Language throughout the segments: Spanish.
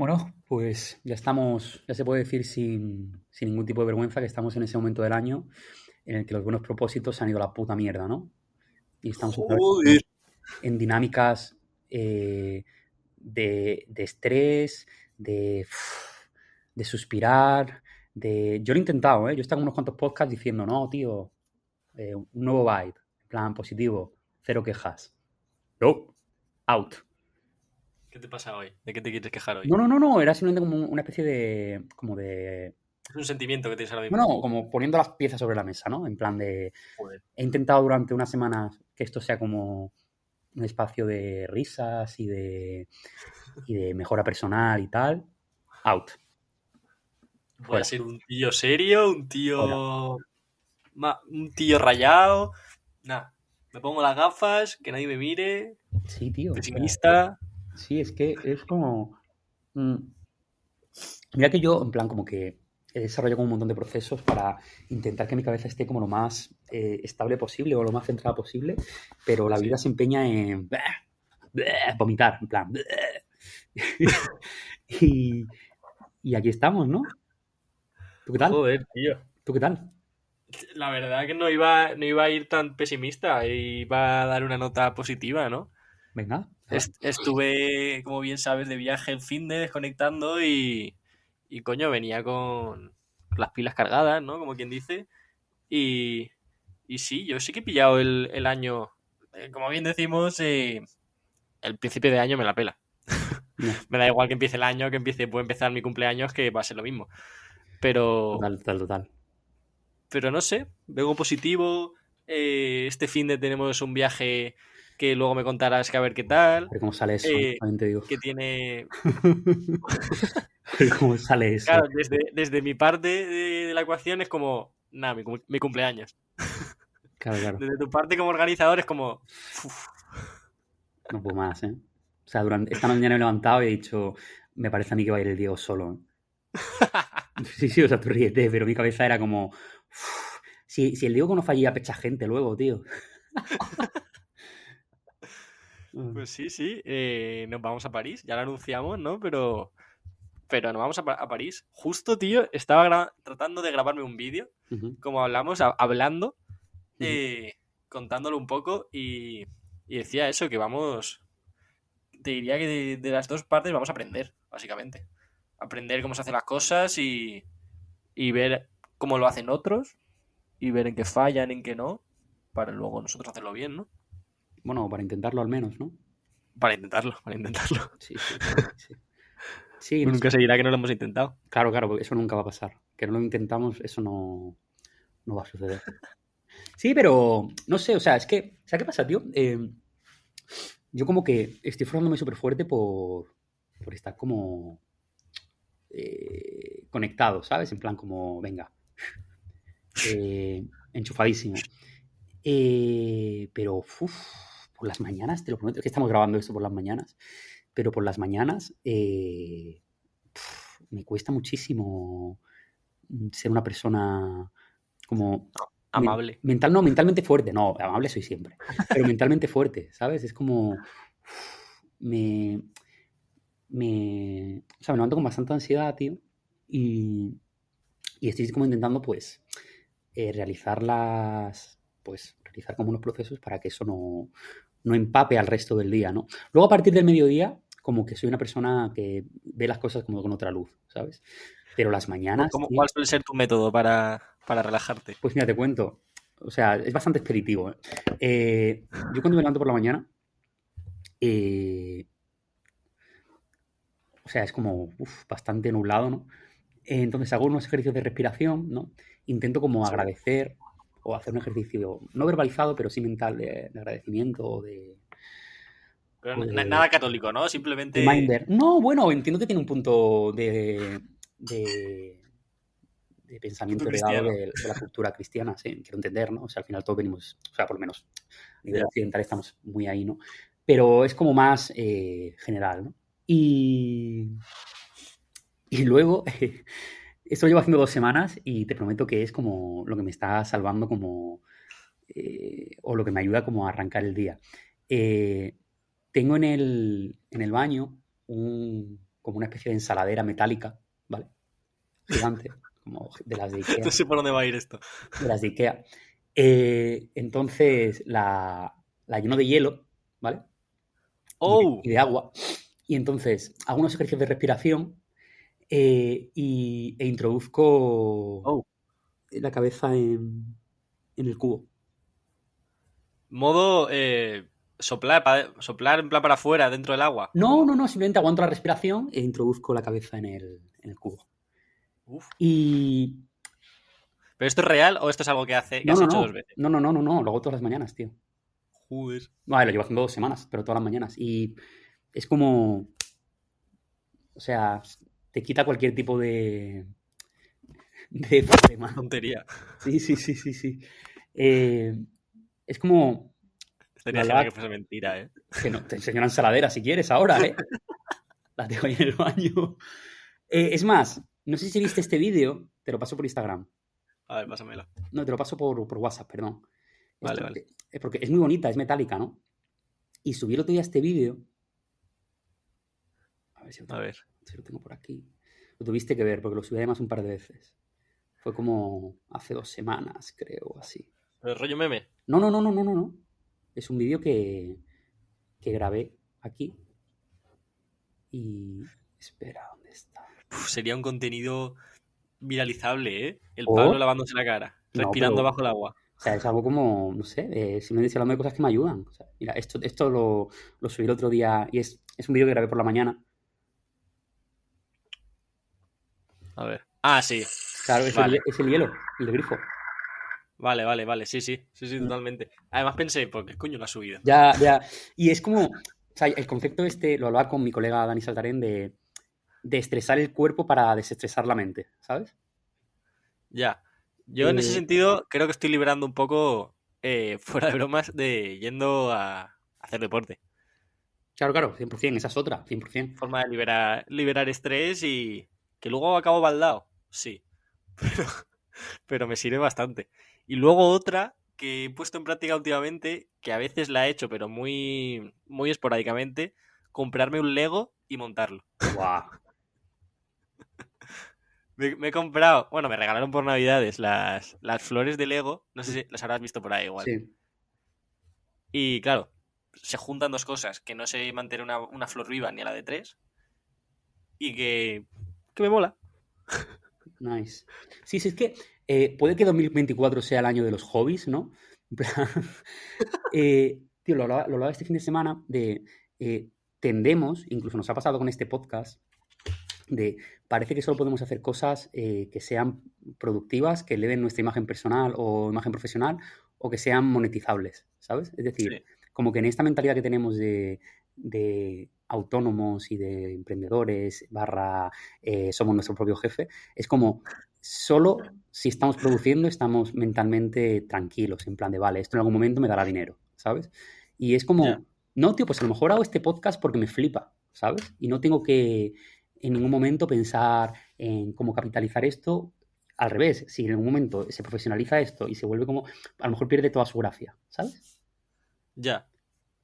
Bueno, pues ya estamos, ya se puede decir sin, sin ningún tipo de vergüenza que estamos en ese momento del año en el que los buenos propósitos se han ido a la puta mierda, ¿no? Y estamos Joder. en dinámicas eh, de, de estrés, de, de suspirar, de... Yo lo he intentado, ¿eh? Yo he estado en unos cuantos podcasts diciendo, no, tío, eh, un nuevo vibe, en plan positivo, cero quejas. No, out. ¿Qué te pasa hoy? ¿De qué te quieres quejar hoy? No, no, no, no, era simplemente como una especie de... como de... Es un sentimiento que tienes ahora mismo. Bueno, como poniendo las piezas sobre la mesa, ¿no? En plan de... Joder. He intentado durante unas semanas que esto sea como un espacio de risas y de, y de mejora personal y tal. Out. Voy Fuera. a ser un tío serio, un tío. ma- un tío rayado. Nada. Me pongo las gafas, que nadie me mire. Sí, tío. Pesimista. Sí, es que es como... mm, Mira que yo, en plan, como que he desarrollado como un montón de procesos para intentar que mi cabeza esté como lo más eh, estable posible o lo más centrada posible, pero la vida se empeña en vomitar, en plan. y, y aquí estamos, ¿no? ¿Tú qué tal? Joder, tío. ¿Tú qué tal? La verdad que no iba, no iba a ir tan pesimista. Iba a dar una nota positiva, ¿no? Venga. Est- Estuve, como bien sabes, de viaje el fin de desconectando y, y coño, venía con las pilas cargadas, ¿no? Como quien dice. Y, y sí, yo sí que he pillado el, el año, eh, como bien decimos, eh, el principio de año me la pela. Me da igual que empiece el año, que empiece, puede empezar mi cumpleaños, que va a ser lo mismo. Pero, Total, total, total. pero no sé, vengo positivo. eh, este fin de tenemos un viaje que luego me contarás que a ver qué tal. A ver cómo sale eso, Eh, te digo. que tiene A ver cómo sale eso. Claro, desde, desde mi parte de, de la ecuación es como, nada, mi, cum- mi cumpleaños. Claro, claro. Desde tu parte como organizador es como, uf, No puedo más, ¿eh? O sea, durante esta mañana me he levantado y he dicho, me parece a mí que va a ir el Diego solo. Sí, sí, o sea, tú ríete, pero mi cabeza era como, "Uf, si, si el Diego no fallía, pecha gente luego, tío. pues sí, sí, eh, nos vamos a París, ya lo anunciamos, ¿no? Pero, pero nos vamos a, Pa- a París. Justo, tío, estaba tratando de grabarme un vídeo, como hablamos, hablando, eh, contándolo un poco y, y decía eso, que vamos, te diría que de, de las dos partes vamos a aprender, básicamente. Aprender cómo se hacen las cosas y, y ver cómo lo hacen otros y ver en qué fallan, en qué no, para luego nosotros hacerlo bien, ¿no? Bueno, para intentarlo al menos, ¿no? Para intentarlo, para intentarlo. Sí, sí, sí. sí. Sí, no. Nunca se dirá que no lo hemos intentado. Claro, claro, porque eso nunca va a pasar. Que no lo intentamos, eso no, no va a suceder. Sí, pero no sé, o sea, es que, ¿sabes qué pasa, tío? Eh, yo como que estoy formándome súper fuerte por, por estar como eh, conectado, ¿sabes? En plan como, venga, eh, enchufadísimo. Eh, pero, uff, por las mañanas, te lo prometo, es que estamos grabando esto por las mañanas, pero por las mañanas eh, me cuesta muchísimo mm, ser una persona como men- Amable. mental, no, mentalmente fuerte. No, amable soy siempre. Pero mentalmente fuerte, ¿sabes? Es como. Me. Me. O sea, me levanto con bastante ansiedad, tío. Y. Y estoy como intentando, pues. eh, realizar las. Pues. Realizar como unos procesos para que eso no. No empape al resto del día, ¿no? Luego, a partir del mediodía, como que soy una persona que ve las cosas como con otra luz, ¿sabes? Pero las mañanas. ¿Cómo- tío, ¿Cuál suele ser tu método para, para relajarte? pues mira, te cuento. O sea, es bastante expeditivo. ¿eh? Eh, yo cuando me levanto por la mañana, eh, o sea, es como uf, bastante nublado, ¿no? Entonces hago unos ejercicios de respiración, ¿no? Intento como agradecer o hacer un ejercicio no verbalizado, pero sí mental de, de agradecimiento o de Pero nada católico, ¿no? Simplemente... reminder. No, bueno, entiendo que tiene un punto de, de, de pensamiento heredado de, la cultura cristiana, sí, quiero entender, ¿no? O sea, al final todos venimos, o sea, por lo menos a nivel occidental estamos muy ahí, ¿no? Pero es como más eh, general, ¿no? Y, y luego, esto lo llevo haciendo dos semanas y te prometo que es como lo que me está salvando como, eh, o lo que me ayuda como a arrancar el día. Eh, tengo en el, en el baño un, como una especie de ensaladera metálica, ¿vale? Gigante, como de las de Ikea. No sé por dónde va a ir esto. De las de Ikea. Eh, entonces la, la lleno de hielo, ¿vale? ¡Oh! Y de, agua. Y entonces hago unos ejercicios de respiración eh, y, e introduzco Oh. la cabeza en, en el cubo. Modo eh, soplar, soplar en plan para afuera, dentro del agua. No, no, no, simplemente aguanto la respiración e introduzco la cabeza en el, en el cubo. Uf. Y. ¿Pero esto es real o esto es algo que, hace, que No, has no, hecho no, dos veces? no, no, no, no, no, lo hago todas las mañanas, tío. Joder. Vale, lo llevo haciendo dos semanas, pero todas las mañanas. Y es como. O sea, te quita cualquier tipo de. de problema. Tontería. Sí, sí, sí, sí, sí. Eh, es como. Estaría La que fuese mentira, ¿eh? Que no, te enseño una ensaladera si quieres ahora, ¿eh? La tengo ahí en el baño. Eh, es más, no sé si viste este vídeo, te lo paso por Instagram. A ver, pásamelo. No, te lo paso por, por WhatsApp, perdón. Vale, Esto- vale. eh, Porque es muy bonita, es metálica, ¿no? Y subí el otro día este vídeo. A ver si A ver. Si lo tengo por aquí. Lo tuviste que ver, porque lo subí además un par de veces. Fue como hace dos semanas, creo, así. ¿El rollo meme? No, no, no, no, no, no, no. Es un vídeo que, que grabé aquí. Y. Espera, ¿dónde está? Uf, sería un contenido viralizable, ¿eh? El ¿Oh? Pablo lavándose la cara, No, respirando pero- bajo el agua. O sea, es algo como, no sé, eh, simplemente hablando de cosas que me ayudan. O sea, mira, esto, esto lo, lo subí el otro día y es, es un vídeo que grabé por la mañana. A ver. Ah, sí. Claro, es, Vale. el, es el hielo, el grifo. Vale, vale, vale. Sí, sí. Sí, sí, totalmente. Además pensé, ¿por qué coño lo ha subido? Ya, ya. Y es como, o sea, el concepto este lo hablaba con mi colega Dani Saltarén de, de estresar el cuerpo para desestresar la mente, ¿sabes? Ya. Yo en ese Eh, sentido creo que estoy liberando un poco, eh, fuera de bromas, de yendo a hacer deporte. Claro, claro, 100%, esa es otra, 100%. Forma de liberar, liberar estrés y que luego acabo baldado. Sí. Pero, pero me sirve bastante. Y luego otra que he puesto en práctica últimamente, que a veces la he hecho, pero muy, muy esporádicamente, comprarme un Lego y montarlo. Guau. Me, me he comprado, bueno, me regalaron por Navidades las, las flores de Lego, no sé si las habrás visto por ahí igual. Sí. Y claro, se juntan dos cosas, que no se mantiene una, una flor viva ni a la de tres, y que, que me mola. Nice. Sí, sí, es que eh, puede que 2024 sea el año de los hobbies, ¿no? En plan, eh, tío, lo hablaba, lo hablaba este fin de semana de eh, tendemos, incluso nos ha pasado con este podcast, de parece que solo podemos hacer cosas eh, que sean productivas, que eleven nuestra imagen personal o imagen profesional o que sean monetizables, ¿sabes? Es decir, Sí. como que en esta mentalidad que tenemos de, de autónomos y de emprendedores, barra eh, somos nuestro propio jefe, es como solo si estamos produciendo estamos mentalmente tranquilos, en plan de, vale, esto en algún momento me dará dinero, ¿sabes? Y es como, no, tío, pues a lo mejor hago este podcast porque me flipa, ¿sabes? Y no tengo que en ningún momento pensar en cómo capitalizar esto. Al revés, si en algún momento se profesionaliza esto y se vuelve como, a lo mejor pierde toda su gracia, ¿sabes? Ya.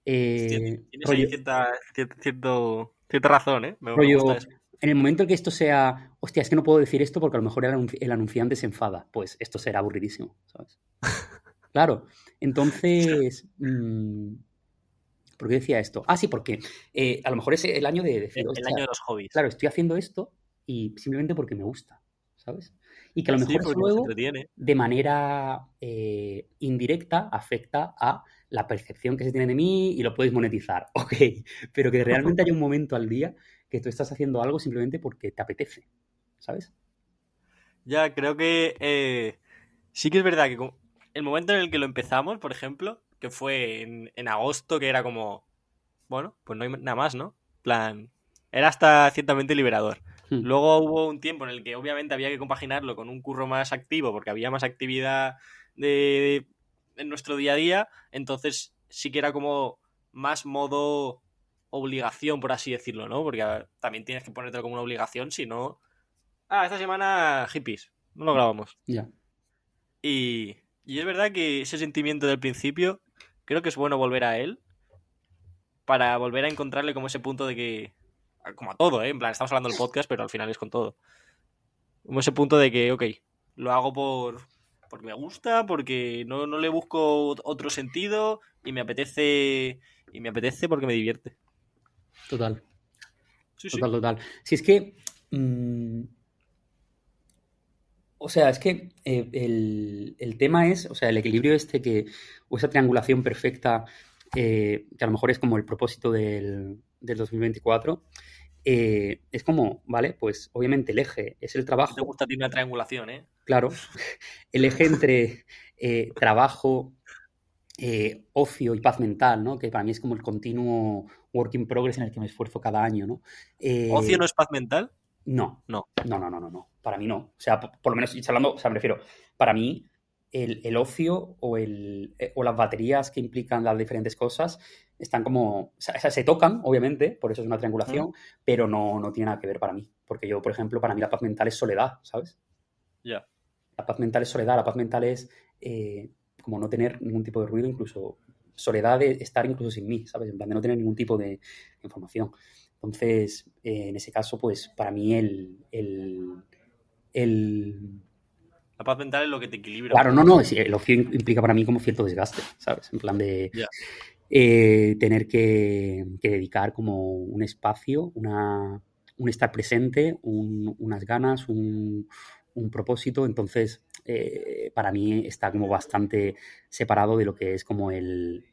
Eh, Tienes rollo- ahí cierta, cier- cierto, cierta razón, ¿eh? Me, me Rollo, gusta eso. en el momento en que esto sea, hostia, es que no puedo decir esto porque a lo mejor el, anunci- el anunciante se enfada, pues esto será aburridísimo, ¿sabes? Claro, entonces, mm, ¿por qué decía esto? Ah, sí, porque eh, a lo mejor es el año de decir, El, año de los hobbies. claro, estoy haciendo esto y simplemente porque me gusta, ¿sabes? Y que a lo mejor luego, de manera eh, indirecta, afecta a la percepción que se tiene de mí y lo puedes monetizar, ok, pero que realmente haya un momento al día que tú estás haciendo algo simplemente porque te apetece, ¿sabes? Ya, creo que eh, sí que es verdad que el momento en el que lo empezamos, por ejemplo, que fue en, en agosto, que era como, bueno, pues no hay nada más, ¿no? plan, era hasta ciertamente liberador. Hmm. Luego hubo un tiempo en el que obviamente había que compaginarlo con un curro más activo porque había más actividad de, en nuestro día a día, entonces sí que era como más modo obligación, por así decirlo, ¿no? Porque ver, también tienes que ponértelo como una obligación, si no... Ah, esta semana hippies, no lo grabamos. Ya. Y, y es verdad que ese sentimiento del principio, creo que es bueno volver a él para volver a encontrarle como ese punto de que como a todo, ¿eh? En plan, estamos hablando del podcast, pero al final es con todo. Como ese punto de que, ok, lo hago por porque me gusta, porque no, no le busco otro sentido y me apetece y me apetece porque me divierte. Total. total, total. Si es que mm, o sea, es que eh, el, tema es, o sea, el equilibrio este que, o esa triangulación perfecta, eh, que a lo mejor es como el propósito del, 2024, eh, es como, ¿vale? Pues obviamente el eje es el trabajo. Te gusta tiene una triangulación, ¿eh? Claro. El eje entre trabajo, ocio y paz mental, ¿no? Que para mí es como el continuo work in progress en el que me esfuerzo cada año, ¿no? ¿Ocio no es paz mental? No. No. No, no, no, no, no. Para mí no. O sea, por, lo menos, hablando, o sea, me refiero, para mí, el, ocio o, el, eh, o las baterías que implican las diferentes cosas están como. O sea, se tocan, obviamente, por eso es una triangulación, pero no, no tiene nada que ver para mí. Porque yo, por ejemplo, para mí la paz mental es soledad, ¿sabes? Ya. La paz mental es soledad, la paz mental es eh, como no tener ningún tipo de ruido, incluso soledad de estar incluso sin mí, ¿sabes? En plan de no tener ningún tipo de información. Entonces, eh, en ese caso, pues para mí el, La paz mental es lo que te equilibra. Claro, no, no, el ocio implica para mí como cierto desgaste, ¿sabes? En plan de eh, tener que, dedicar como un espacio, una, un estar presente, unas ganas, un, propósito. Entonces, eh, para mí está como bastante separado de lo que es como el,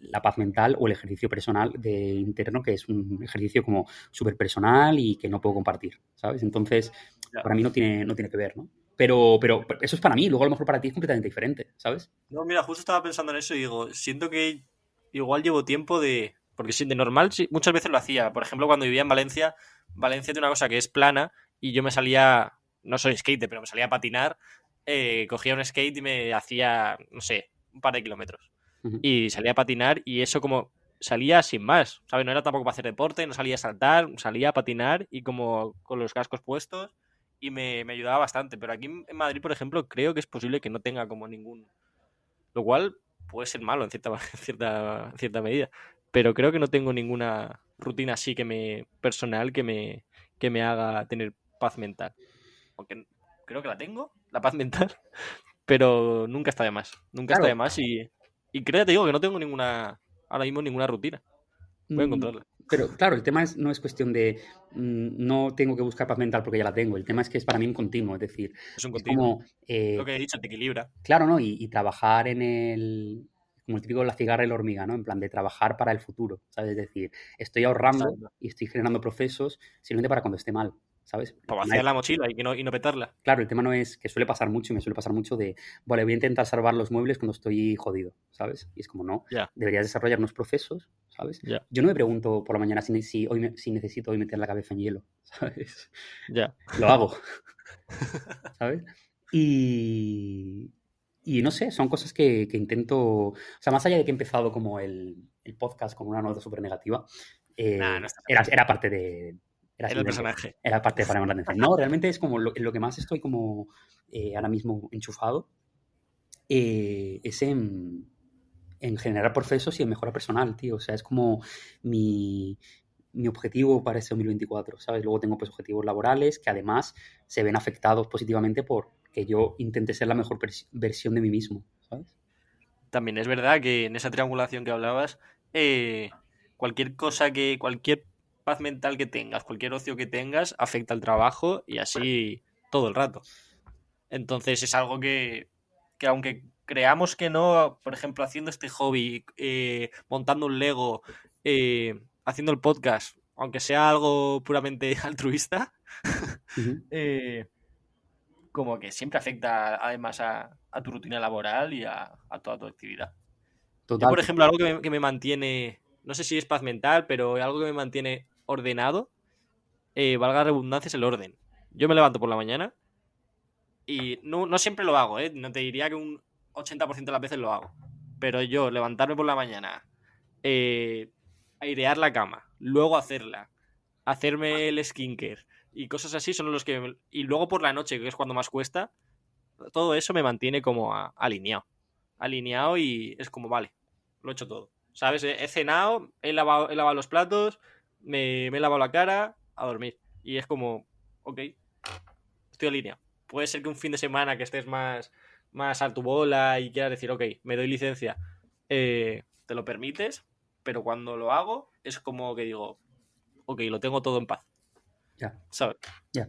la paz mental o el ejercicio personal de interno, que es un ejercicio como súper personal y que no puedo compartir, ¿sabes? Entonces, para mí no tiene, no tiene que ver, ¿no? Pero, pero eso es para mí, luego a lo mejor para ti es completamente diferente, ¿sabes? No, mira, justo estaba pensando en eso y digo, siento que igual llevo tiempo de... Porque si de normal muchas veces lo hacía. Por ejemplo, cuando vivía en Valencia, Valencia tiene una cosa que es plana y yo me salía, no soy skate, pero me salía a patinar, eh, cogía un skate y me hacía, no sé, un par de kilómetros y salía a patinar y eso como salía sin más, ¿sabes? No era tampoco para hacer deporte, no salía a saltar, salía a patinar y como con los cascos puestos y me, ayudaba bastante. Pero aquí en Madrid, por ejemplo, creo que es posible que no tenga como ningún... Lo cual puede ser malo en cierta, cierta, cierta medida. Pero creo que no tengo ninguna rutina así que me personal que me, que me haga tener paz mental. Aunque creo que la tengo, la paz mental, pero nunca está de más. Nunca está de más y y créate, digo que no tengo ninguna, ahora mismo ninguna rutina. Voy a mm, encontrarla. Pero claro, el tema es, no es cuestión de mm, no tengo que buscar paz mental porque ya la tengo. El tema es que es para mí un continuo, es decir, es un continuo. Eh, Lo que he dicho, te equilibra. Claro, ¿no? Y, trabajar en el, como el típico la cigarra y la hormiga, ¿no? En plan de trabajar para el futuro, ¿sabes? Es decir, estoy ahorrando y estoy generando procesos simplemente para cuando esté mal. ¿Sabes? Para vaciar la mochila y, no, y no petarla. Claro, el tema no es que suele pasar mucho y me suele pasar mucho de, vale, voy a intentar salvar los muebles cuando estoy jodido, ¿sabes? Y es como, no, deberías desarrollar unos procesos, ¿sabes? Yo no me pregunto por la mañana si, si, hoy si necesito hoy meter la cabeza en hielo, ¿sabes? Ya. Lo hago, ¿sabes? Y, y no sé, son cosas que, que, intento, o sea, más allá de que he empezado como el, el podcast con una nota súper negativa, eh, era, era parte de, era, el personaje. Era parte de para la atención. No, realmente es como lo, lo, que más estoy como eh, ahora mismo enchufado eh, es en, en, generar procesos y en mejora personal, tío. O sea, es como mi, mi objetivo para ese 2024, ¿sabes? Luego tengo pues objetivos laborales que además se ven afectados positivamente por que yo intente ser la mejor versión de mí mismo, ¿sabes? También es verdad que en esa triangulación que hablabas, eh, cualquier cosa que, cualquier paz mental que tengas, cualquier ocio que tengas, afecta al trabajo y así todo el rato. Entonces es algo que, que aunque creamos que no, por ejemplo, haciendo este hobby, eh, montando un Lego, eh, haciendo el podcast, aunque sea algo puramente altruista, eh, como que siempre afecta además a, tu rutina laboral y a, toda tu actividad. por ejemplo, algo que me, que me, mantiene, no sé si es paz mental, pero algo que me mantiene ordenado, eh, valga la redundancia, es el orden. Yo me levanto por la mañana y no, siempre lo hago, ¿eh? No te diría que un 80% de las veces lo hago. Pero yo levantarme por la mañana, eh, airear la cama, luego hacerla, hacerme el skincare y cosas así son los que... Y luego por la noche, que es cuando más cuesta, todo eso me mantiene como alineado. Alineado y es como, vale, lo he hecho todo. ¿Sabes? He, cenado, he lavado, he lavado los platos, me, me he lavado la cara, a dormir. Y es como, ok, estoy en línea. Puede ser que un fin de semana que estés más, más a tu bola y quieras decir, ok, me doy licencia, eh, te lo permites, pero cuando lo hago es como que digo, ok, lo tengo todo en paz. Ya. ¿Sabes? Ya.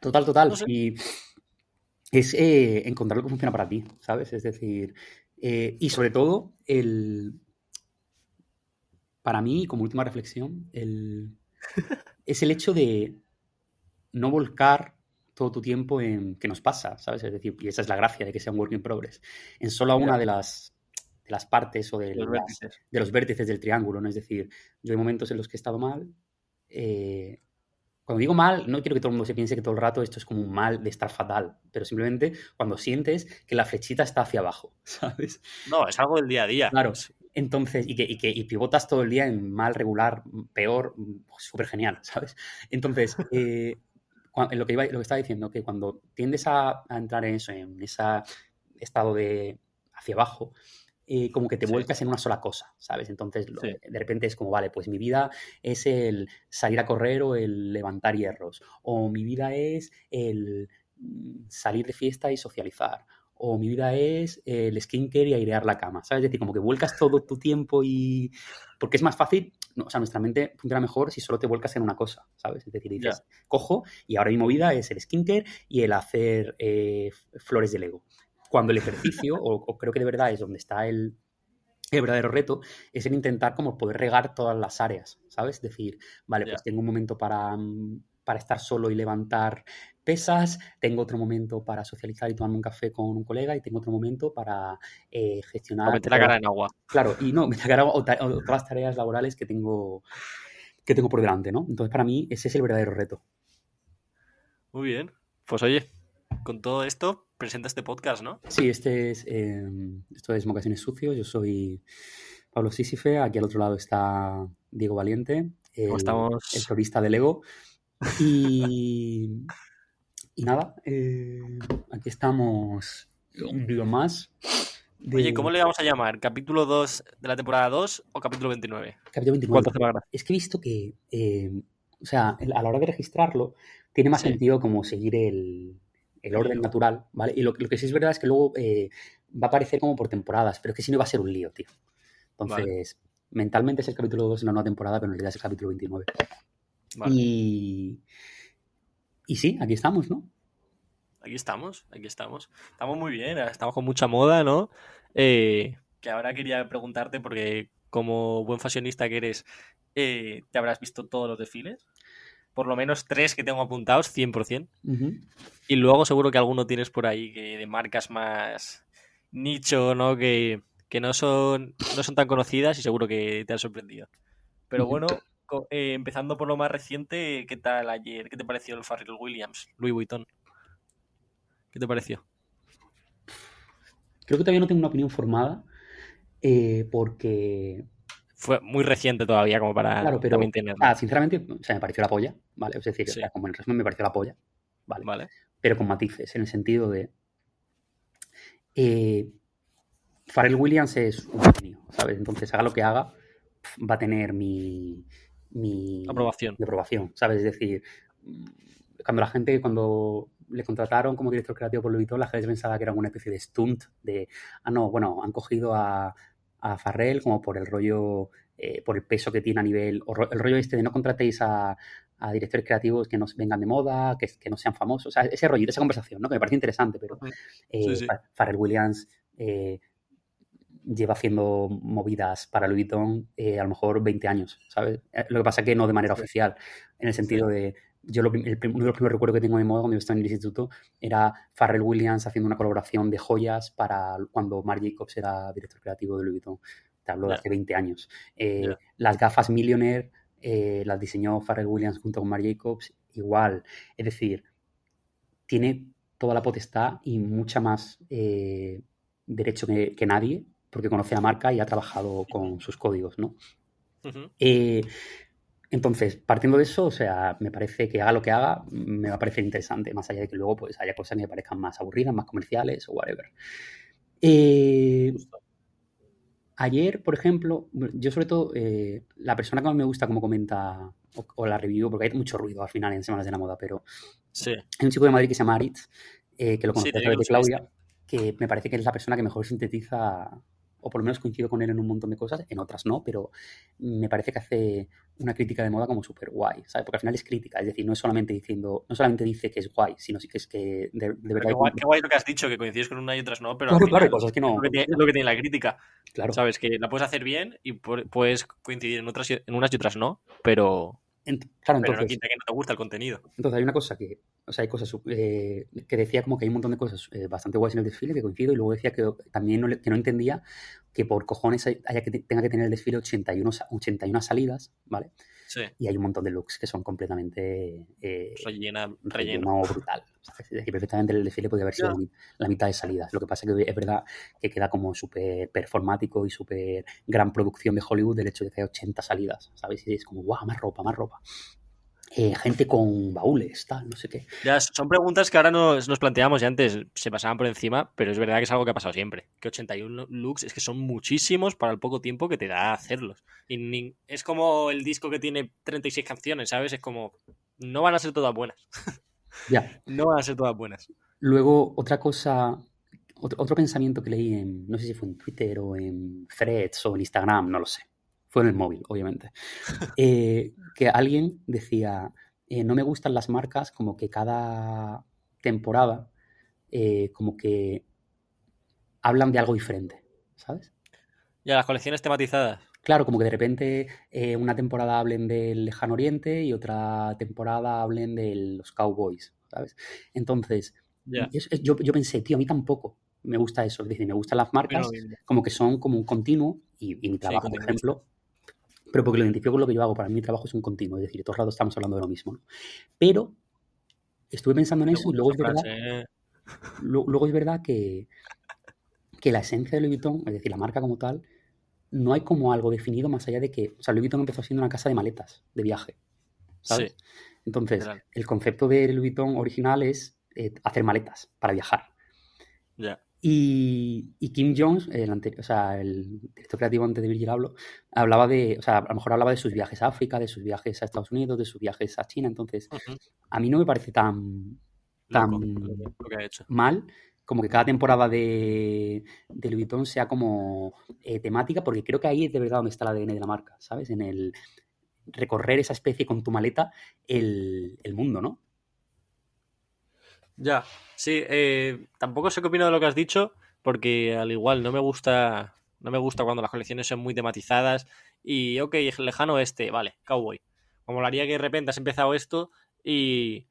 Total, total. No sé. Y es eh, encontrar lo que funciona para ti, ¿sabes? Es decir, eh, y sobre todo, el, para mí, como última reflexión, el, es el hecho de no volcar todo tu tiempo en qué nos pasa, ¿sabes? Es decir, y esa es la gracia de que sea un work in progress, en solo una de las, de las partes o de, Los las- vértices. de los vértices del triángulo, ¿no? Es decir, yo hay momentos en los que he estado mal. eh, cuando digo mal, no quiero que todo el mundo se piense que todo el rato esto es como un mal de estar fatal, pero simplemente cuando sientes que la flechita está hacia abajo, ¿sabes? No, es algo del día a día. Claro. Entonces, y que, y que y pivotas todo el día en mal, regular, peor, súper genial, ¿sabes? Entonces, eh, lo que, iba, lo que estaba diciendo, que cuando tiendes a, a entrar en eso, en ese estado de hacia abajo, eh, como que te Sí. vuelcas en una sola cosa, ¿sabes? Entonces, lo- Sí. de repente es como, vale, pues mi vida es el salir a correr o el levantar hierros, o mi vida es el mm, salir de fiesta y socializar, o mi vida es el skincare y airear la cama, ¿sabes? Es decir, como que vuelcas todo tu tiempo y... Porque es más fácil, no, o sea, nuestra mente funciona mejor si solo te vuelcas en una cosa, ¿sabes? Es decir, dices, cojo y ahora mi movida es el skincare y el hacer eh, flores de Lego. Cuando el ejercicio, o, o creo que de verdad es donde está el, el verdadero reto, es el intentar como poder regar todas las áreas, ¿sabes? Es decir, vale, pues tengo un momento para, mm, para estar solo y levantar pesas, tengo otro momento para socializar y tomarme un café con un colega y tengo otro momento para eh, gestionar... O meter la cara en agua. Claro, y no, me sacaron o ta- o todas las tareas laborales que tengo, que tengo por delante, ¿no? Entonces, para mí, ese es el verdadero reto. Muy bien. Pues oye, con todo esto, presenta este podcast, ¿no? Sí, este es, eh, esto es Mocaciones Sucios. Yo soy Pablo Sísife. Aquí al otro lado está Diego Valiente, el, ¿Cómo estamos? el florista de Lego. Y, y nada, eh, aquí estamos un vídeo más. de- Oye, ¿cómo le vamos a llamar? ¿Capítulo 2 de la temporada 2 o capítulo 29? Capítulo 29. ¿Cuál te hace más gracia? Es que he visto que, eh, o sea, a la hora de registrarlo, tiene más Sí. sentido como seguir el, el orden natural, ¿vale? Y lo, lo que sí es verdad es que luego eh, va a aparecer como por temporadas, pero es que si no va a ser un lío, tío. Entonces, mentalmente es el capítulo 2 de la nueva temporada, pero en realidad es el capítulo 29. Vale. Y, y sí, aquí estamos, ¿no? Aquí estamos, aquí estamos. Estamos muy bien, estamos con mucha moda, ¿no? Eh, que ahora quería preguntarte, porque como buen fashionista que eres, eh, te habrás visto todos los desfiles. Por lo menos tres que tengo apuntados, 100%. Ujú. Y luego seguro que alguno tienes por ahí que de marcas más nicho, ¿no? Que, que no, son, no son tan conocidas y seguro que te han sorprendido. Pero bueno, eh, empezando por lo más reciente, ¿qué tal ayer? ¿Qué te pareció el Farrell Williams, Louis Vuitton? ¿Qué te pareció? Creo que todavía no tengo una opinión formada, eh, porque Fue muy reciente todavía como para Claro, pero también tenerlo. ah, sinceramente, o sea, me pareció la polla, ¿vale? Es decir, o Sí. sea, como en el resumen me pareció la polla, ¿vale? Vale. Pero con matices, en el sentido de. Eh, Pharrell Williams es un genio, ¿sabes? Entonces, haga lo que haga, va a tener mi. Mi Aprobación. mi aprobación, ¿sabes? Es decir, mm, cuando la gente, cuando le contrataron como director creativo por Louis Vuitton, la gente pensaba que era una especie de stunt de, ah, no, bueno, han cogido a, a Farrell como por el rollo, eh, por el peso que tiene a nivel, o el rollo este de no contratéis a, a directores creativos que no vengan de moda, que, que no sean famosos, o sea, ese rollito, esa conversación, ¿no? Que me parece interesante, pero eh, Sí, sí. Fa- Pharrell Williams eh, lleva haciendo movidas para Louis Vuitton eh, a lo mejor 20 años, ¿sabes? Eh, Lo que pasa es que no de manera Sí. oficial, en el sentido de, yo lo el uno de los primeros recuerdos que tengo de moda cuando yo estaba en el instituto era Pharrell Williams haciendo una colaboración de joyas para cuando Marc Jacobs era director creativo de Louis Vuitton. Te hablo de hace 20 años. Eh. Las gafas Millionaire eh, las diseñó Pharrell Williams junto con Marc Jacobs, igual. Es decir, tiene toda la potestad y mucha más derecho que, que nadie, porque conoce la marca y ha trabajado con sus códigos, ¿no? Eh, entonces, partiendo de eso, o sea, me parece que haga lo que haga, me va a parecer interesante, más allá de que luego pues haya cosas que me parezcan más aburridas, más comerciales o whatever. Eh, ayer, por ejemplo, yo sobre todo, eh, la persona que más me gusta como comenta o, la review, porque hay mucho ruido al final en Semanas de la Moda, pero sí. hay un chico de Madrid que se llama Aritz, eh, que lo conoce de Claudia, que me parece que es la persona que mejor sintetiza o por lo menos coincido con él en un montón de cosas, en otras no, pero me parece que hace una crítica de moda como súper guay, ¿sabes? Porque al final es crítica, es decir, no es solamente diciendo, no solamente dice que es guay, sino que es que de, verdad... Qué guay, lo que has dicho, que coincides con una y otras no, pero... Claro, claro, cosas que no... Lo que, tiene, lo que tiene la crítica, claro. ¿sabes? Que la puedes hacer bien y puedes coincidir en, otras, en unas y otras no, pero claro, entonces, no quita que no te gusta el contenido. Entonces hay una cosa que, o sea, hay cosas eh, que decía como que hay un montón de cosas eh, bastante guays en el desfile que coincido y luego decía que también no, que no entendía que por cojones haya que tenga que tener el desfile 81, 81 salidas, ¿vale? Sí. Y hay un montón de looks que son completamente eh, Rellena, relleno. brutal. Es decir, perfectamente el desfile podría haber sido la mitad de salidas. Lo que pasa es que es verdad que queda como súper performático y súper gran producción de Hollywood el hecho de que hay 80 salidas, ¿sabes? Y es como, guau, más ropa, más ropa. Eh, gente con baúles, tal, no sé qué. Ya, son preguntas que ahora nos, nos, planteamos y antes se pasaban por encima, pero es verdad que es algo que ha pasado siempre. Que 81 looks es que son muchísimos para el poco tiempo que te da hacerlos. Y es como el disco que tiene 36 canciones, ¿sabes? Es como, no van a ser todas buenas. Ya. no van a ser todas buenas. Luego, otra cosa, otro, otro pensamiento que leí en, no sé si fue en Twitter o en Threads o en Instagram, no lo sé fue en el móvil, obviamente, eh, que alguien decía, eh, no me gustan las marcas como que cada temporada eh, como que hablan de algo diferente, ¿sabes? Ya, las colecciones tematizadas. Claro, como que de repente una temporada hablen del lejano oriente y otra temporada hablen de los cowboys, ¿sabes? Entonces, yo, yo, pensé, tío, a mí tampoco me gusta eso. Es decir, me gustan las marcas como que son como un continuo y, mi trabajo, por ejemplo, pero porque lo identifico con lo que yo hago. Para mí mi trabajo es un continuo, es decir, todos los ratos estamos hablando de lo mismo. Pero estuve pensando en eso y luego es verdad, ¿eh? luego, es verdad que, que la esencia de Louis Vuitton, es decir, la marca como tal, no hay como algo definido más allá de que, o sea, Louis Vuitton empezó siendo una casa de maletas, de viaje. ¿sabes? Entonces, el concepto de Louis Vuitton original es eh, hacer maletas para viajar. Ya. Y, Kim Jones, el anterior, o sea, el director creativo antes de Virgil hablo, hablaba de, o sea, a lo mejor hablaba de sus viajes a África, de sus viajes a Estados Unidos, de sus viajes a China. Entonces, a mí no me parece tan, tan mal como que cada temporada de, de Louis Vuitton sea como eh, temática, porque creo que ahí es de verdad donde está el ADN de la marca, ¿sabes? En el recorrer esa especie con tu maleta el, el mundo, ¿no? Ya, sí, eh, tampoco sé qué opino de lo que has dicho, porque al igual no me gusta, no me gusta cuando las colecciones son muy tematizadas y, ok, lejano este, vale, cowboy. Como lo haría que de repente has empezado esto y,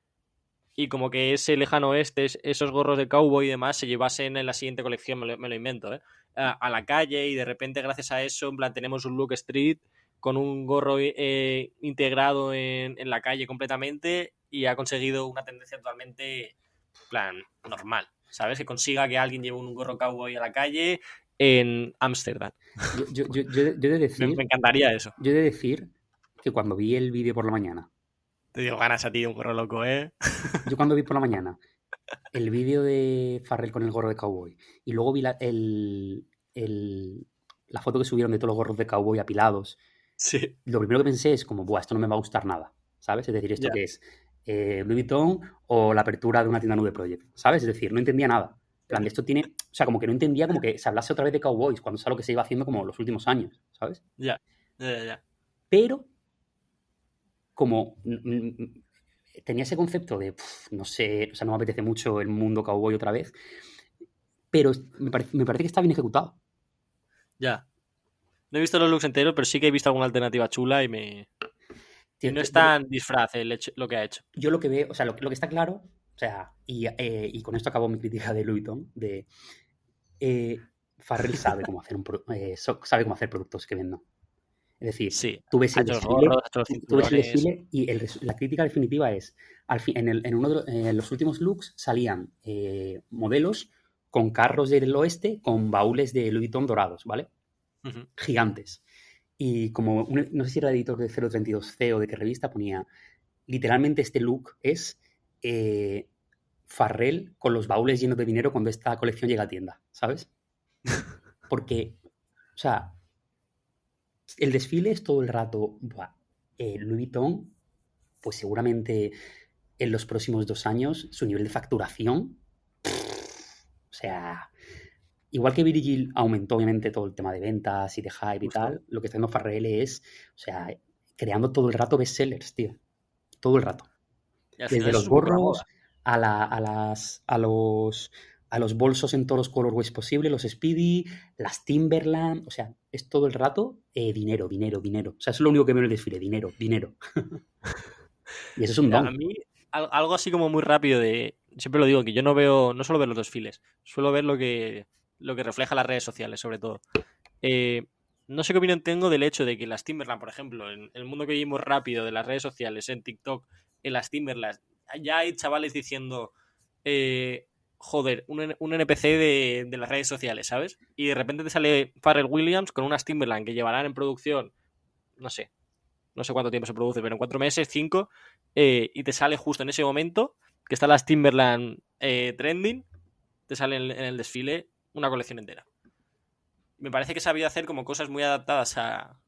y como que ese lejano oeste, esos gorros de cowboy y demás se llevasen en la siguiente colección, me lo, invento, ¿eh? A, la calle y de repente gracias a eso, en plan, tenemos un look street con un gorro eh, integrado en, en, la calle completamente y ha conseguido una tendencia totalmente plan, normal, ¿sabes? Que consiga que alguien lleve un gorro cowboy a la calle en Ámsterdam. Yo, yo, yo, de decir, me, encantaría eso. Yo he de decir que cuando vi el vídeo por la mañana. Te digo ganas a ti de un gorro loco, ¿eh? Yo cuando vi por la mañana el vídeo de Farrell con el gorro de cowboy y luego vi la, el, el, la foto que subieron de todos los gorros de cowboy apilados. Sí. Lo primero que pensé es como, Buah, esto no me va a gustar nada. ¿Sabes? Es decir, ¿esto que es? Eh, Louis Vuitton o la apertura de una tienda nube project, ¿sabes? Es decir, no entendía nada. plan, esto tiene, o sea, como que no entendía como que se hablase otra vez de Cowboys, cuando es algo que se iba haciendo como los últimos años, ¿sabes? Ya, ya, ya. Pero, como tenía ese concepto de, no sé, o sea, no me apetece mucho el mundo cowboy otra vez, pero me, me parece que está bien ejecutado. Ya. No he visto los looks enteros, pero sí que he visto alguna alternativa chula y me, no es tan disfraz lo que ha hecho. Yo lo que veo, o sea, lo, que está claro, o sea, eh, y, con esto acabo mi crítica de Louis Vuitton, de eh, Farrell sabe cómo hacer un eh, sabe cómo hacer productos que venden. Es decir, tú ves el desfile, y la crítica definitiva es, al fin, en, uno de los últimos looks salían modelos con carros del oeste con baúles de Louis Vuitton dorados, ¿vale? Gigantes. Y como, no sé si era el editor de 032C o de qué revista, ponía, literalmente este look es eh, Farrell con los baúles llenos de dinero cuando esta colección llega a tienda, ¿sabes? Porque O sea, el desfile es todo el rato, buah, eh, Louis Vuitton, pues seguramente en los próximos dos años su nivel de facturación, o sea, igual que Virgil aumentó obviamente todo el tema de ventas y de hype y tal, lo que está haciendo Farrell es, o sea, creando todo el rato bestsellers, tío. Todo el rato. Desde los gorros a, las, a, los, a los bolsos en todos los colorways posibles, los Speedy, las Timberland, o sea, es todo el rato eh, dinero, dinero, dinero. O sea, eso es lo único que veo en el desfile, dinero, dinero. y eso es un don. A mí, algo así como muy rápido de... Siempre lo digo, que yo no veo, no solo ver los desfiles, suelo ver lo que, lo que refleja las redes sociales, sobre todo. Eh, no sé qué opinión tengo del hecho de que las Timberland, por ejemplo, en el mundo que vivimos rápido de las redes sociales, en TikTok, en las Timberland, ya hay chavales diciendo, eh, joder, un, NPC de, las redes sociales, ¿sabes? Y de repente te sale Pharrell Williams con unas Timberland que llevarán en producción, no sé, no sé cuánto tiempo se produce, pero en cuatro meses, cinco, eh, y te sale justo en ese momento que están las Timberland eh, trending, te sale en, el desfile una colección entera. Me parece que sabía hacer como cosas muy adaptadas a,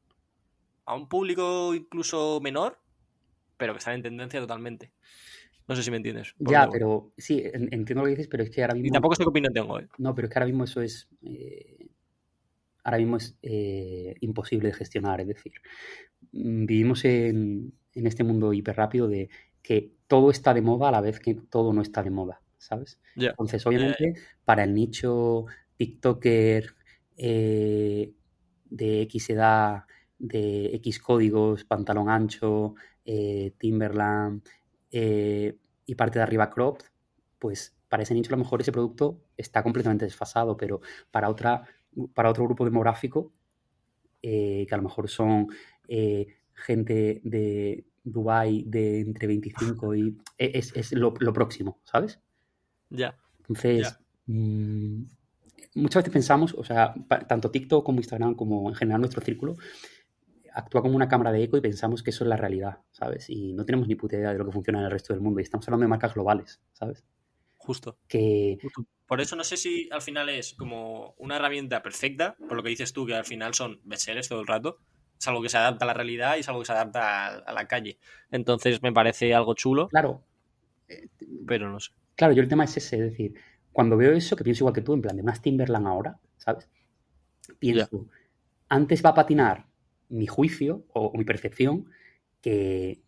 a un público incluso menor, pero que están en tendencia totalmente. No sé si me entiendes. Ya, pero sí, entiendo lo que dices, pero es que ahora mismo. Y tampoco sé qué opinión tengo, ¿eh? No, pero es que ahora mismo eso es. Eh, ahora mismo es eh, imposible de gestionar. Es decir, mm, vivimos en, este mundo hiper rápido de que todo está de moda a la vez que todo no está de moda, ¿sabes? Entonces, obviamente, para el nicho TikToker de X edad, de X códigos, pantalón ancho, Timberland, eh, y parte de arriba cropped, pues para ese nicho a lo mejor ese producto está completamente desfasado, pero para, otra, para otro grupo demográfico, eh, que a lo mejor son eh, gente de Dubai de entre 25 y... E, es, lo, próximo, ¿sabes? Ya. Entonces, mm, muchas veces pensamos, o sea, tanto TikTok como Instagram, como en general nuestro círculo, actúa como una cámara de eco y pensamos que eso es la realidad, ¿sabes? Y no tenemos ni puta idea de lo que funciona en el resto del mundo. Y estamos hablando de marcas globales, ¿sabes? Justo. Que... Por eso no sé si al final es como una herramienta perfecta, por lo que dices tú, que al final son bestsellers todo el rato. Es algo que se adapta a la realidad y es algo que se adapta a, la calle. Entonces me parece algo chulo. Claro. Pero no sé. Claro, yo el tema es ese, es decir, cuando veo eso, que pienso igual que tú, en plan de unas Timberland ahora, ¿sabes? Pienso, antes va a patinar mi juicio o, mi percepción que,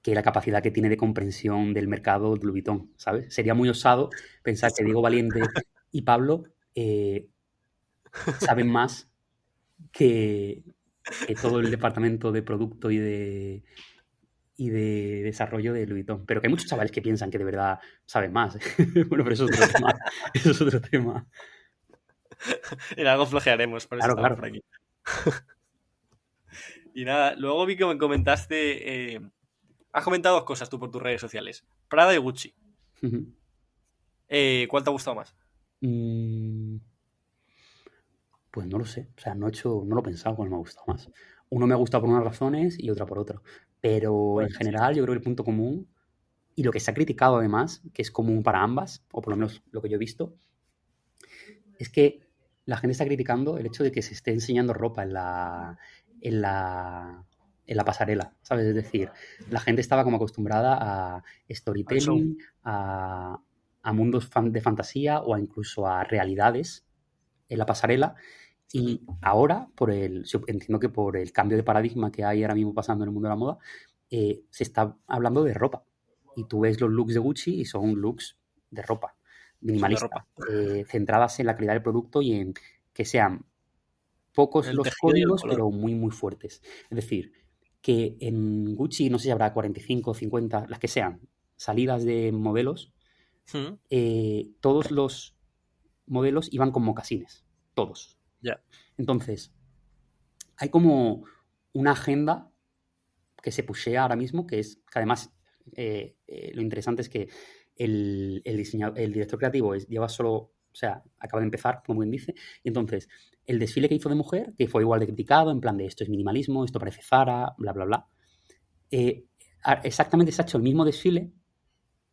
que, la capacidad que tiene de comprensión del mercado de Louis Vuitton, ¿sabes? Sería muy osado pensar que Diego Valiente y Pablo eh, saben más que, todo el departamento de producto y de, y de desarrollo de Louis Vuitton. Pero que hay muchos chavales que piensan que de verdad saben más. bueno, pero eso es otro tema. Eso es otro tema. En algo flojearemos, por eso claro, claro. por aquí. Y nada, luego vi que me comentaste. Eh, has comentado dos cosas tú por tus redes sociales: Prada y Gucci. Eh, ¿Cuál te ha gustado más? Mm, pues no lo sé. O sea, no he hecho, no lo he pensado cuál me ha gustado más. Uno me ha gustado por unas razones y otra por otra. Pero en general, yo creo que el punto común y lo que se ha criticado además, que es común para ambas, o por lo menos lo que yo he visto, es que la gente está criticando el hecho de que se esté enseñando ropa en la, en la, en la pasarela, ¿sabes? Es decir, la gente estaba como acostumbrada a storytelling, a, a mundos de fantasía o a incluso a realidades en la pasarela. Y ahora, por el, entiendo que por el cambio de paradigma que hay ahora mismo pasando en el mundo de la moda, eh, se está hablando de ropa. Y tú ves los looks de Gucci y son looks de ropa, minimalistas, eh, centradas en la calidad del producto y en que sean pocos los códigos, pero muy, muy fuertes. Es decir, que en Gucci, no sé si habrá 45, 50, las que sean, salidas de modelos, eh, todos los modelos iban con mocasines, todos. Entonces, hay como una agenda que se pushea ahora mismo, que es que además eh, eh, lo interesante es que el, el, el director creativo lleva solo, o sea, acaba de empezar, como bien dice, y entonces el desfile que hizo de mujer, que fue igual de criticado, en plan de esto es minimalismo, esto parece Zara, bla, bla, bla. Eh, exactamente se ha hecho el mismo desfile,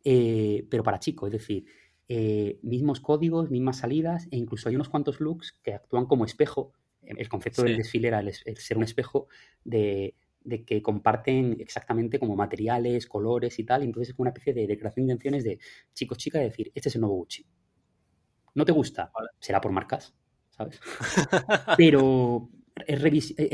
pero para chicos, es decir, eh, mismos códigos, mismas salidas, e incluso hay unos cuantos looks que actúan como espejo El concepto del desfile era el, ser un espejo de, que comparten exactamente como materiales, colores y tal. Y entonces es como una especie de declaración de intenciones de chicos, chicas, de decir, este es el nuevo Gucci. ¿No te gusta? Será por marcas, ¿sabes? Pero es,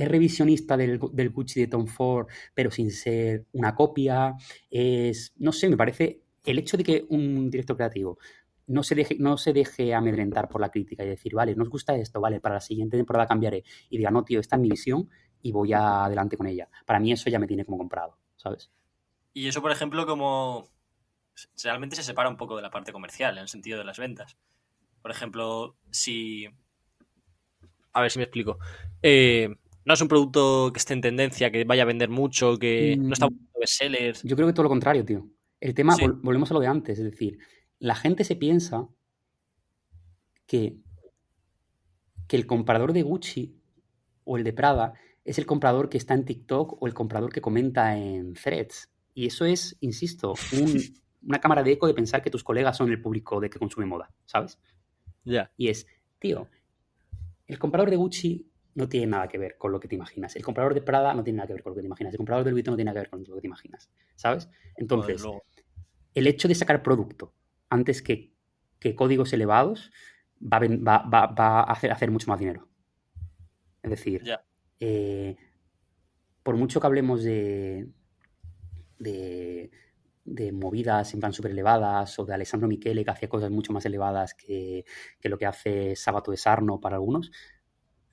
revisionista del, del, Gucci de Tom Ford, pero sin ser una copia. Es, no sé, me parece el hecho de que un director creativo no se, deje, no se deje amedrentar por la crítica y decir, vale, nos gusta esto, vale, para la siguiente temporada cambiaré. Y diga, no, tío, esta es mi visión y voy adelante con ella. Para mí eso ya me tiene como comprado, ¿sabes? Y eso, por ejemplo, como realmente se separa un poco de la parte comercial, en el sentido de las ventas. Por ejemplo, si... A ver si me explico. Eh, no es un producto que esté en tendencia, que vaya a vender mucho, que no está buscando bestsellers. Yo creo que todo lo contrario, tío. El tema, volvemos a lo de antes, es decir, la gente se piensa que, que el comprador de Gucci o el de Prada es el comprador que está en TikTok o el comprador que comenta en threads. Y eso es, insisto, una cámara de eco de pensar que tus colegas son el público de que consume moda, ¿sabes? Ya. Y es, tío, el comprador de Gucci no tiene nada que ver con lo que te imaginas. El comprador de Prada no tiene nada que ver con lo que te imaginas. El comprador de Louis Vuitton no tiene nada que ver con lo que te imaginas, ¿sabes? Entonces, el hecho de sacar producto antes que, códigos elevados, va a, hacer, mucho más dinero. Es decir, eh, por mucho que hablemos de, de, movidas en plan súper elevadas o de Alessandro Michele que hacía cosas mucho más elevadas que, lo que hace Sábato de Sarno para algunos,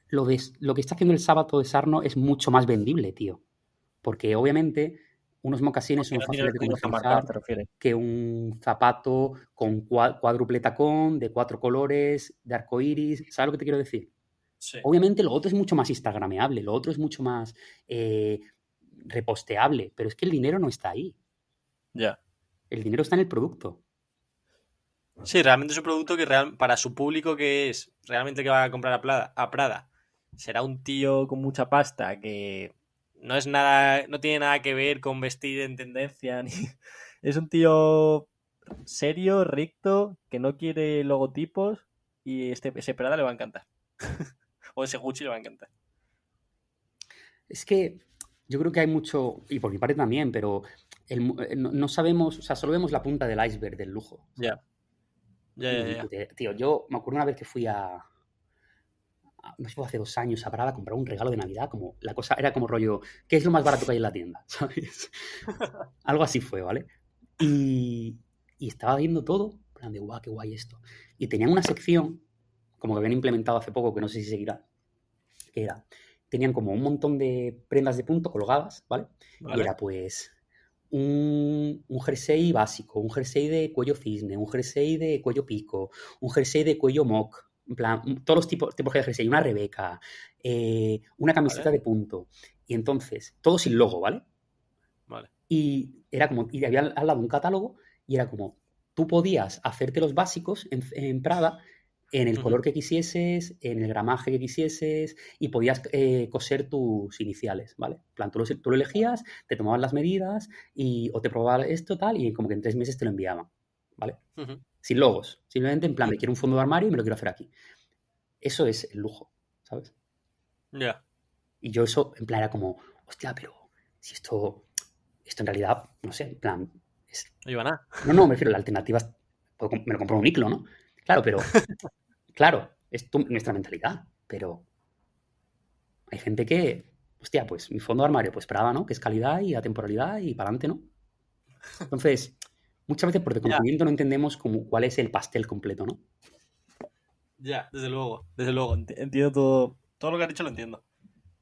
lo, lo que está haciendo el Sábato de Sarno es mucho más vendible, tío. Porque obviamente unos mocasines son fáciles de comercializar que un zapato con cuádruple tacón, de cuatro colores, de arco iris. ¿Sabes lo que te quiero decir? Obviamente lo otro es mucho más instagrameable, lo otro es mucho más eh, reposteable, pero es que el dinero no está ahí. Ya. El dinero está en el producto. Sí, realmente es un producto que real, para su público que es realmente que va a comprar a a Prada será un tío con mucha pasta que no es nada, no tiene nada que ver con vestir en tendencia, ni... es un tío serio, recto, que no quiere logotipos y este, ese Prada le va a encantar. o ese Gucci le va a encantar. Es que yo creo que hay mucho, y por mi parte también, pero eh, no, sabemos, o sea, solo vemos la punta del iceberg del lujo. Ya. Ya. Tío, yo me acuerdo una vez que fui a, no sé, hace dos años a Prada a comprar un regalo de Navidad, como la cosa era como rollo, ¿qué es lo más barato que hay en la tienda? ¿Sabes? Algo así fue, ¿vale? Y, estaba viendo todo, plan de, guau, qué guay esto. Y tenían una sección, como que habían implementado hace poco, que no sé si seguirá, que era, tenían como un montón de prendas de punto colgadas, ¿vale? Y era pues un, un, jersey básico, un jersey de cuello cisne, un jersey de cuello pico, un jersey de cuello mock, en plan, todos los tipos, tipos de jersey, una Rebeca, eh, una camiseta de punto. Y entonces, todo sin logo, ¿vale? Vale. Y era como, y había al lado un catálogo y era como, tú podías hacerte los básicos en, Prada en el color que quisieses, en el gramaje que quisieses y podías eh, coser tus iniciales, ¿vale? En plan, tú lo, elegías, te tomaban las medidas y, o te probaban esto tal y como que en tres meses te lo enviaban, ¿vale? Sin logos. Simplemente en plan, me quiero un fondo de armario y me lo quiero hacer aquí. Eso es el lujo, ¿sabes? Ya. Y yo eso, en plan, era como, hostia, pero si esto, esto en realidad, no sé, en plan... No iba nada. No, no, me refiero, la alternativa es, me lo compro un Iclo, ¿no? Claro, pero, claro, es nuestra mentalidad, pero hay gente que, hostia, pues mi fondo de armario, pues Prada, ¿no? Que es calidad y atemporalidad y para adelante, ¿no? Entonces, muchas veces por desconocimiento no entendemos como, cuál es el pastel completo, ¿no? Ya, desde luego, desde luego. Entiendo todo, todo lo que has dicho, lo entiendo.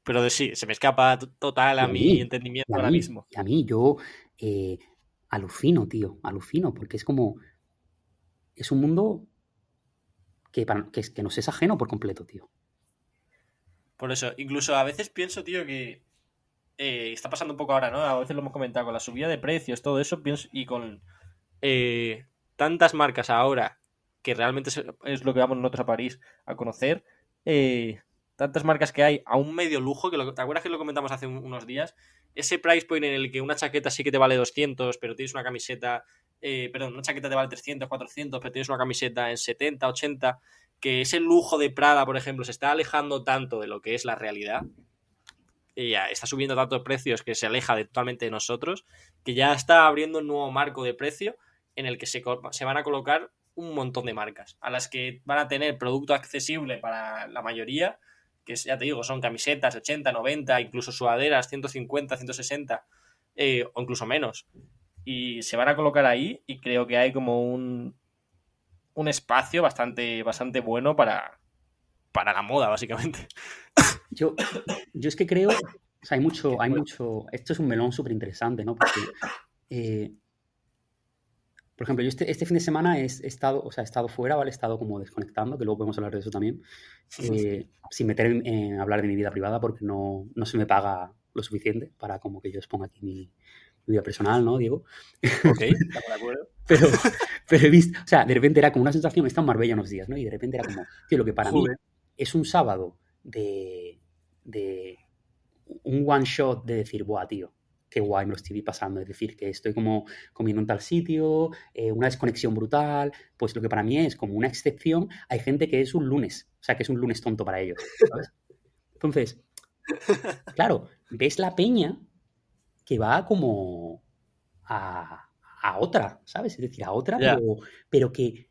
Pero de sí, se me escapa total a, mi entendimiento ahora mismo. Y a mí, yo eh, alucino, tío, alucino, porque es como. Es un mundo que, que, que nos es ajeno por completo, tío. Por eso, incluso a veces pienso, tío, que eh, está pasando un poco ahora, ¿no? A veces lo hemos comentado con la subida de precios, todo eso, pienso, y con eh, tantas marcas ahora, que realmente es, lo que vamos nosotros a París a conocer, eh, tantas marcas que hay a un medio lujo, que ¿te acuerdas que lo comentamos hace unos días? Ese price point en el que una chaqueta sí que te vale 200, pero tienes una camiseta, eh, perdón, una chaqueta te vale 300, 400, pero tienes una camiseta en 70, 80, que ese lujo de Prada, por ejemplo, se está alejando tanto de lo que es la realidad, ya está subiendo tantos precios que se aleja de, totalmente de nosotros, que ya está abriendo un nuevo marco de precio en el que se, se van a colocar un montón de marcas, a las que van a tener producto accesible para la mayoría, que ya te digo, son camisetas 80, 90, incluso sudaderas 150, 160 eh, o incluso menos. Y se van a colocar ahí y creo que hay como un, un espacio bastante, bastante bueno para, para la moda, básicamente. Yo, yo es que creo, o sea, hay mucho, hay mucho, esto es un melón súper interesante, ¿no? Porque eh, por ejemplo, yo este, este, fin de semana he, estado, o sea, he estado fuera, ¿vale? He estado como desconectando, que luego podemos hablar de eso también, eh, sin meter en, hablar de mi vida privada porque no, no, se me paga lo suficiente para como que yo exponga aquí mi, vida personal, ¿no, Diego? Ok, de acuerdo. pero, pero he visto, o sea, de repente era como una sensación, he estado en Marbella unos días, ¿no? Y de repente era como, tío, lo que para mí es un sábado de, de un one shot de decir, buah, tío, qué guay me lo estoy pasando. Es decir, que estoy como comiendo en tal sitio, eh, una desconexión brutal. Pues lo que para mí es como una excepción, hay gente que es un lunes, o sea, que es un lunes tonto para ellos. ¿sabes? Entonces, claro, ves la peña que va como a, otra, ¿sabes? Es decir, a otra, pero, que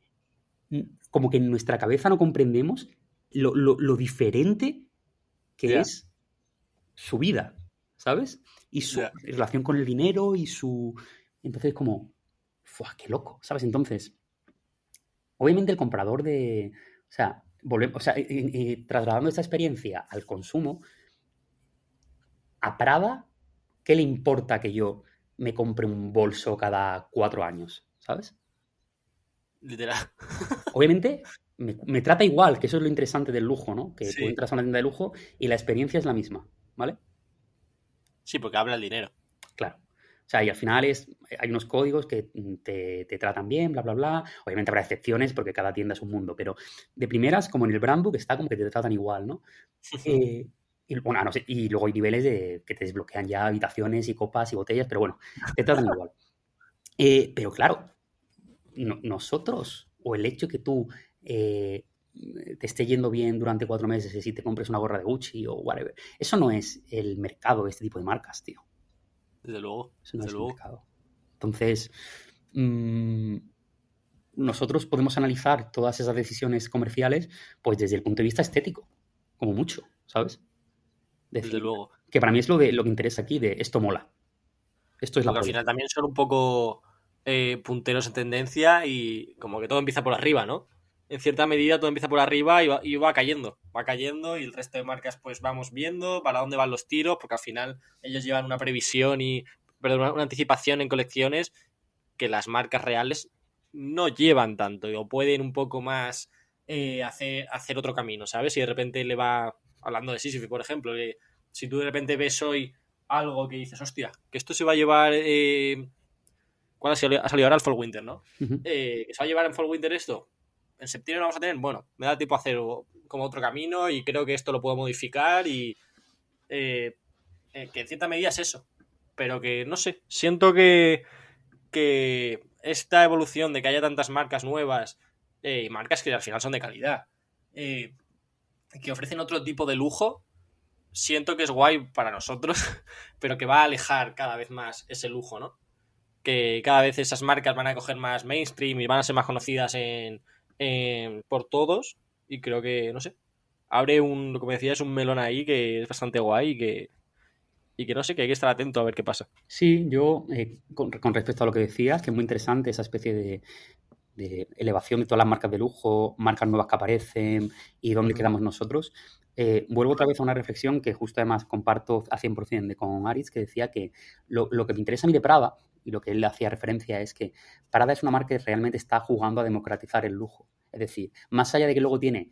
como que en nuestra cabeza no comprendemos lo, diferente que es su vida, ¿sabes? y su relación con el dinero y su... Entonces como, ¡fua, qué loco! ¿Sabes? Entonces, obviamente el comprador de... O sea, volvemos, o sea, trasladando esta experiencia al consumo, a Prada, ¿qué le importa que yo me compre un bolso cada cuatro años? ¿Sabes? Literal. Obviamente me, trata igual, que eso es lo interesante del lujo, ¿no? Que tú entras a una tienda de lujo y la experiencia es la misma, ¿vale? Sí, porque habla el dinero. Claro. O sea, y al final es, hay unos códigos que te, tratan bien, bla, bla, bla. Obviamente habrá excepciones porque cada tienda es un mundo, pero de primeras, como en el brand book, está como que te tratan igual, ¿no? Eh, y, bueno, no sé, y luego hay niveles de que te desbloquean ya habitaciones y copas y botellas, pero bueno, te tratan igual. Eh, pero claro, nosotros, o el hecho que tú eh, te esté yendo bien durante cuatro meses y si te compres una gorra de Gucci o whatever. Eso no es el mercado de este tipo de marcas, tío. Desde luego. Eso no es el mercado. Entonces, mm, nosotros podemos analizar todas esas decisiones comerciales pues desde el punto de vista estético, como mucho, ¿sabes? desde luego. Que para mí es lo, de, lo que interesa aquí, de esto mola. Esto es la al final también son un poco eh, punteros en tendencia y como que todo empieza por arriba, ¿no? En cierta medida todo empieza por arriba y va, cayendo, va cayendo y el resto de marcas pues vamos viendo para dónde van los tiros, porque al final ellos llevan una previsión y, perdón, una, anticipación en colecciones que las marcas reales no llevan tanto o pueden un poco más eh, hacer, hacer otro camino, ¿sabes? Y de repente le va, hablando de Sisyphus, por ejemplo, si tú de repente ves hoy algo que dices, hostia, que esto se va a llevar... Eh, ¿Cuál ha salido, ahora el Fall Winter, no? Eh, ¿Que se va a llevar en Fall Winter esto? En septiembre vamos a tener, bueno, me da tiempo a hacer como otro camino y creo que esto lo puedo modificar y eh, eh, que en cierta medida es eso. Pero que, no sé, siento que, que esta evolución de que haya tantas marcas nuevas eh, y marcas que al final son de calidad, que ofrecen otro tipo de lujo, siento que es guay para nosotros, pero que va a alejar cada vez más ese lujo, ¿no? Que cada vez esas marcas van a coger más mainstream y van a ser más conocidas en, eh, por todos y creo que, no sé, abre un, como decía, es un melón ahí que es bastante guay y que, y que no sé, que hay que estar atento a ver qué pasa. Sí, yo, eh, con, respecto a lo que decías, que es muy interesante esa especie de, elevación de todas las marcas de lujo, marcas nuevas que aparecen y dónde quedamos nosotros. Eh, vuelvo otra vez a una reflexión que justo además comparto a 100% de con Aritz, que decía que lo, lo, que me interesa a mí de Prada y lo que él hacía referencia es que Prada es una marca que realmente está jugando a democratizar el lujo. Es decir, más allá de que luego tiene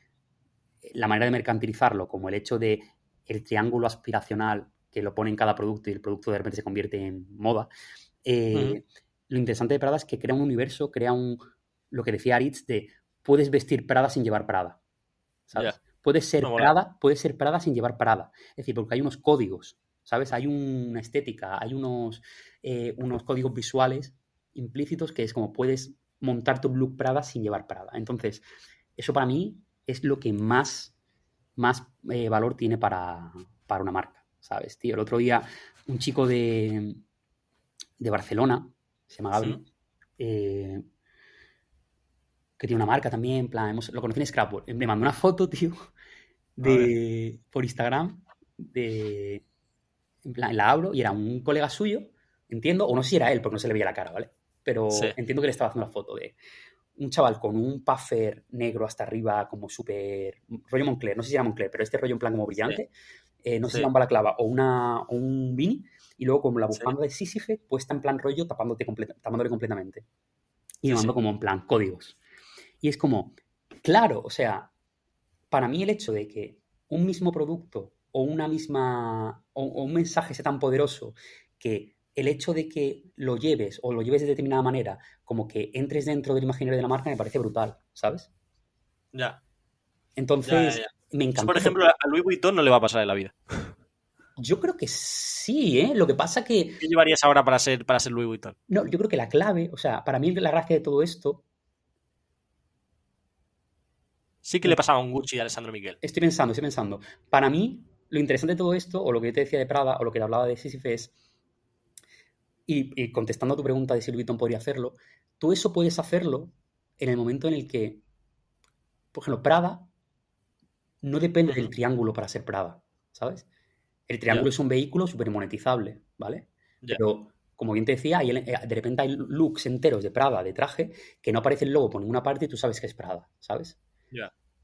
la manera de mercantilizarlo, como el hecho de el triángulo aspiracional que lo pone en cada producto y el producto de repente se convierte en moda, eh, lo interesante de Prada es que crea un universo, crea un, lo que decía Aritz, de puedes vestir Prada sin llevar Prada. ¿Sabes? Puedes ser Prada, puedes ser Prada sin llevar Prada. Es decir, porque hay unos códigos ¿sabes? Hay una estética, hay unos, eh, unos códigos visuales implícitos que es como puedes montar tu look Prada sin llevar Prada. Entonces, eso para mí es lo que más, más eh, valor tiene para, para una marca, ¿sabes, tío? El otro día un chico de, de Barcelona, se llama Gabriel, eh, que tiene una marca también, en plan, hemos- lo conocí en Scrapbook. Me mandó una foto, tío, de, por Instagram, de, en plan, la abro y era un colega suyo, entiendo, o no sé si era él, porque no se le veía la cara, ¿vale? Pero Sí. entiendo que le estaba haciendo la foto de un chaval con un puffer negro hasta arriba, como súper, rollo Moncler, no sé si era Moncler, pero este rollo en plan como brillante, eh, no sé si Sí. era un balaclava o, una, o un beanie, y luego con la bufanda de Sísife puesta en plan rollo tapándote completa- tapándole completamente. Y me mandó sí. como en plan códigos. Y es como, claro, o sea, para mí el hecho de que un mismo producto o una misma, o, o un mensaje sea tan poderoso que el hecho de que lo lleves o lo lleves de determinada manera, como que entres dentro del imaginario de la marca, me parece brutal, ¿sabes? Ya. Entonces, Ya, ya, me encanta. por ejemplo, a Louis Vuitton no le va a pasar en la vida. Yo creo que sí, ¿eh? Lo que pasa que ¿Qué llevarías ahora para ser, para ser Louis Vuitton? No, yo creo que la clave, o sea, para mí la gracia de todo esto, Sí que le pasaba a un Gucci y a Alessandro Miguel. estoy pensando, estoy pensando, para mí lo interesante de todo esto, o lo que yo te decía de Prada, o lo que te hablaba de Sísifo es, y, y contestando a tu pregunta de si Louis Vuitton podría hacerlo, tú eso puedes hacerlo en el momento en el que, por ejemplo, Prada no depende del triángulo para ser Prada, ¿sabes? El triángulo es un vehículo súper monetizable, ¿vale? Pero, como bien te decía, hay eh, de repente hay looks enteros de Prada, de traje, que no aparece el logo por ninguna parte y tú sabes que es Prada, ¿sabes?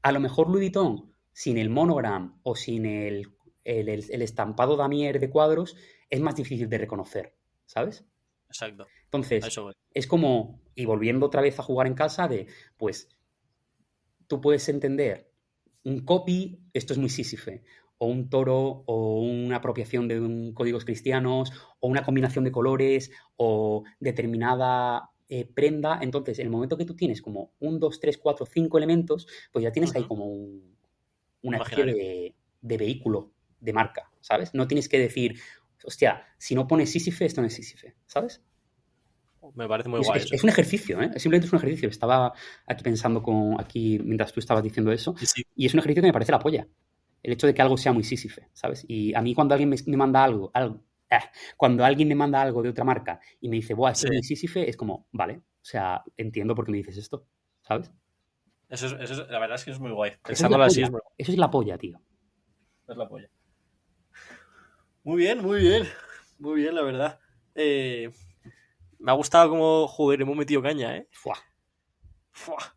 A lo mejor Louis Vuitton, sin el monogram o sin el, el, el- el estampado damier de cuadros, es más difícil de reconocer, ¿sabes? Exacto. Entonces, eso es como, y volviendo otra vez a jugar en casa, de, pues, tú puedes entender un copy, esto es muy sísife, o un toro, o una apropiación de un códigos cristianos, o una combinación de colores, o determinada eh, prenda. Entonces, en el momento que tú tienes como un, dos, tres, cuatro, cinco elementos, pues ya tienes ahí como un- una especie de vehículo de marca, ¿sabes? No tienes que decir, hostia, si no pones Sísife, esto no es Sísife, ¿sabes? Me parece muy Es, guay es- eso. es un ejercicio, ¿eh? Simplemente es un ejercicio. Estaba aquí pensando con aquí mientras tú estabas diciendo eso, Sí, sí. y es un ejercicio que me parece la polla. El hecho de que algo sea muy sísife, ¿sabes? Y a mí cuando alguien me, me manda algo, algo ah, cuando alguien me manda algo de otra marca y me dice, buah, esto es muy sísife, es como, vale, o sea, entiendo por qué me dices esto, ¿sabes? Eso es, eso es- la verdad es que es muy guay. Pensándolo así es muy Eso es la polla, tío. Es la polla. Muy bien, muy bien. Muy bien, la verdad. Eh, me ha gustado cómo, joder, hemos metido caña, ¿eh? Fua. Fua.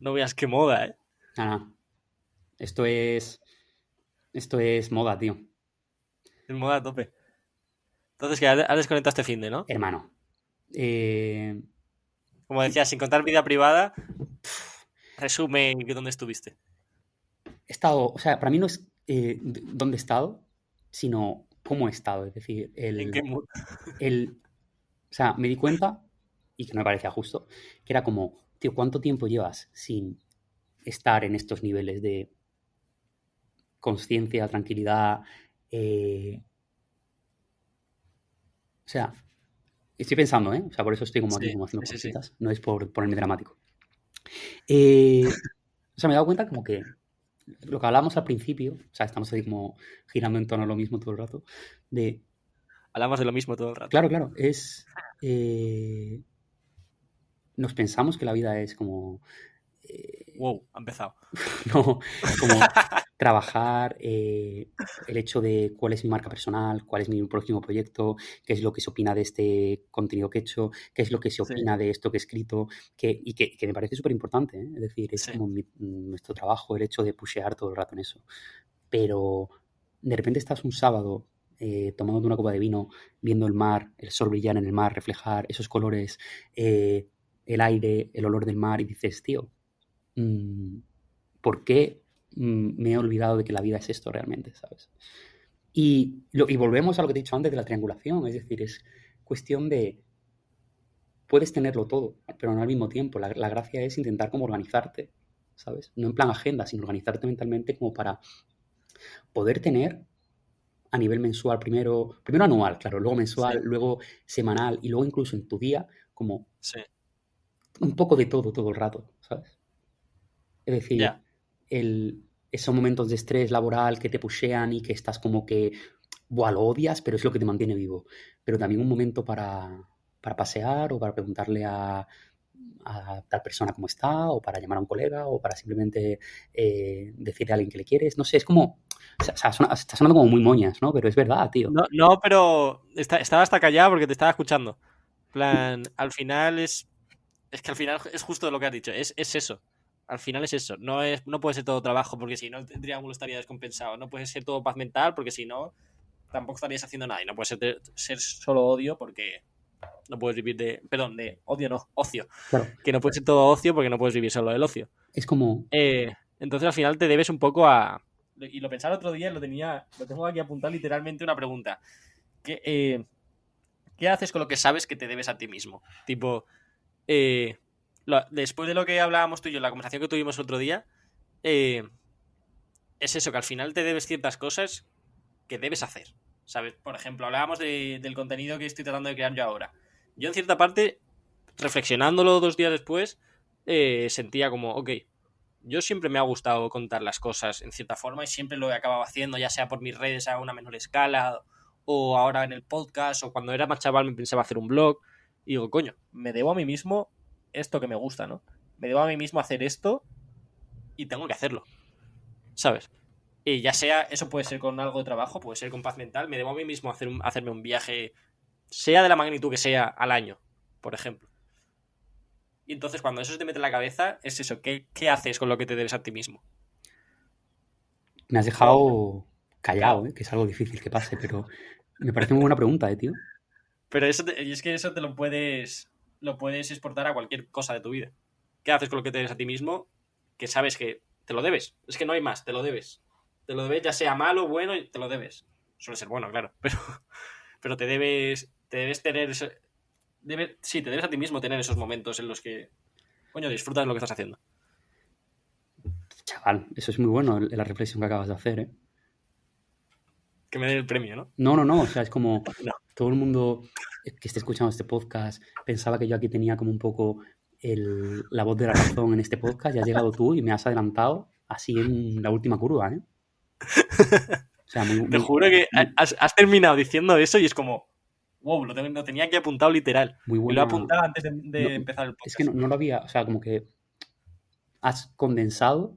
No veas qué moda, ¿eh? Nada, nada. Esto es. Esto es moda, tío. En moda a tope. Entonces, que has desconectado este fin de, ¿no? Hermano. Eh, Como decía, sin contar vida privada, resume dónde estuviste. he estado. O sea, para mí no es eh, dónde he estado, sino cómo he estado. Es decir, el. ¿En qué mood? el, o sea, me di cuenta, y que no me parecía justo, que era como, tío, ¿cuánto tiempo llevas sin estar en estos niveles de conciencia, tranquilidad? eh, o sea, estoy pensando, ¿eh? O sea, por eso estoy como aquí Sí, como haciendo sí. cositas, no es por ponerme dramático. Eh, o sea, me he dado cuenta como que lo que hablábamos al principio, o sea, estamos ahí como girando en torno a lo mismo todo el rato, de Hablamos de lo mismo todo el rato. Claro, claro, es... eh, nos pensamos que la vida es como... eh, Wow, ha empezado. no, como trabajar eh, el hecho de cuál es mi marca personal, cuál es mi próximo proyecto, qué es lo que se opina de este contenido que he hecho, qué es lo que se Sí. opina de esto que he escrito, que, y que, que me parece súper importante, ¿eh? es decir, es Sí. como mi- nuestro trabajo el hecho de pushear todo el rato en eso. Pero de repente estás un sábado eh, tomándote una copa de vino, viendo el mar, el sol brillar en el mar, reflejar esos colores, el aire, el olor del mar, y dices, tío, mm, ¿por qué me he olvidado de que la vida es esto realmente, ¿sabes? Y, lo- y volvemos a lo que te he dicho antes de la triangulación, es decir, es cuestión de, puedes tenerlo todo, pero no al mismo tiempo. La, la gracia es intentar como organizarte, ¿sabes? No en plan agenda, sino organizarte mentalmente como para poder tener a nivel mensual primero, primero anual, claro, luego mensual, Sí. luego semanal y luego incluso en tu día como Sí. un poco de todo todo el rato, ¿sabes? Es decir. Esos momentos de estrés laboral que te pushean y que estás como que, buah, lo odias, pero es lo que te mantiene vivo. Pero también un momento para, para pasear o para preguntarle a, a tal persona cómo está, o para llamar a un colega, o para simplemente eh, decirle a alguien que le quieres. No sé, es como. Está sonando como muy moñas, ¿no? Pero es verdad, tío. No, no pero estaba hasta callado porque te estaba escuchando. plan, al final es. Es que al final es justo lo que has dicho. Es, es eso. Al final es eso. No, es, no puede ser todo trabajo porque si no el triángulo estaría descompensado. No puede ser todo paz mental porque si no tampoco estarías haciendo nada. Y no puede ser, ser solo odio porque no puedes vivir de. Perdón, de odio no, ocio. Que no puede ser todo ocio porque no puedes vivir solo del ocio. Es como. Eh, entonces al final te debes un poco a. Y lo pensaba el otro día, lo tenía. Lo tengo aquí apuntado literalmente una pregunta. ¿Qué, eh, ¿Qué haces con lo que sabes que te debes a ti mismo? Tipo. Eh, después de lo que hablábamos tú y yo, la conversación que tuvimos otro día. es eso, que al final te debes ciertas cosas que debes hacer. ¿Sabes? Por ejemplo, hablábamos del contenido que estoy tratando de crear yo ahora. Yo en cierta parte, reflexionándolo dos días después, eh, sentía como, ok, yo siempre me ha gustado contar las cosas en cierta forma y siempre lo he acabado haciendo, ya sea por mis redes a una menor escala o ahora en el podcast o cuando era más chaval me pensaba hacer un blog y digo, coño, me debo a mí mismo esto que me gusta, ¿no? Me debo a mí mismo hacer esto y tengo que hacerlo, ¿sabes? Y ya sea, eso puede ser con algo de trabajo, puede ser con paz mental. Me debo a mí mismo hacer hacerme un viaje, sea de la magnitud que sea, al año, por ejemplo. Y entonces cuando eso se te mete en la cabeza, es eso, ¿qué, haces con lo que te debes a ti mismo? Me has dejado callado, ¿eh? que es algo difícil que pase, pero me parece muy buena pregunta, ¿eh, tío? Pero eso y es que eso te lo puedes, lo puedes exportar a cualquier cosa de tu vida. ¿Qué haces con lo que te a ti mismo? Que sabes que te lo debes. Es que no hay más, te lo debes te lo debes, ya sea malo bueno, te lo debes. Suele ser bueno, claro, pero, pero te debes, te debes tener, debe, sí, te debes a ti mismo tener esos momentos en los que, coño, disfrutas de lo que estás haciendo. Chaval, eso es muy bueno, la reflexión que acabas de hacer, ¿eh? Que me den el premio, ¿no? No, no, no, o sea, es como todo el mundo que esté escuchando este podcast pensaba que yo aquí tenía como un poco la voz de la razón en este podcast y has llegado tú y me has adelantado así en la última curva, ¿eh? Te juro que has, terminado diciendo eso y es como, wow, lo, tenía que apuntado literal. Muy bueno. lo he apuntado antes de, empezar el podcast. Es que no, lo había, o sea, como que has condensado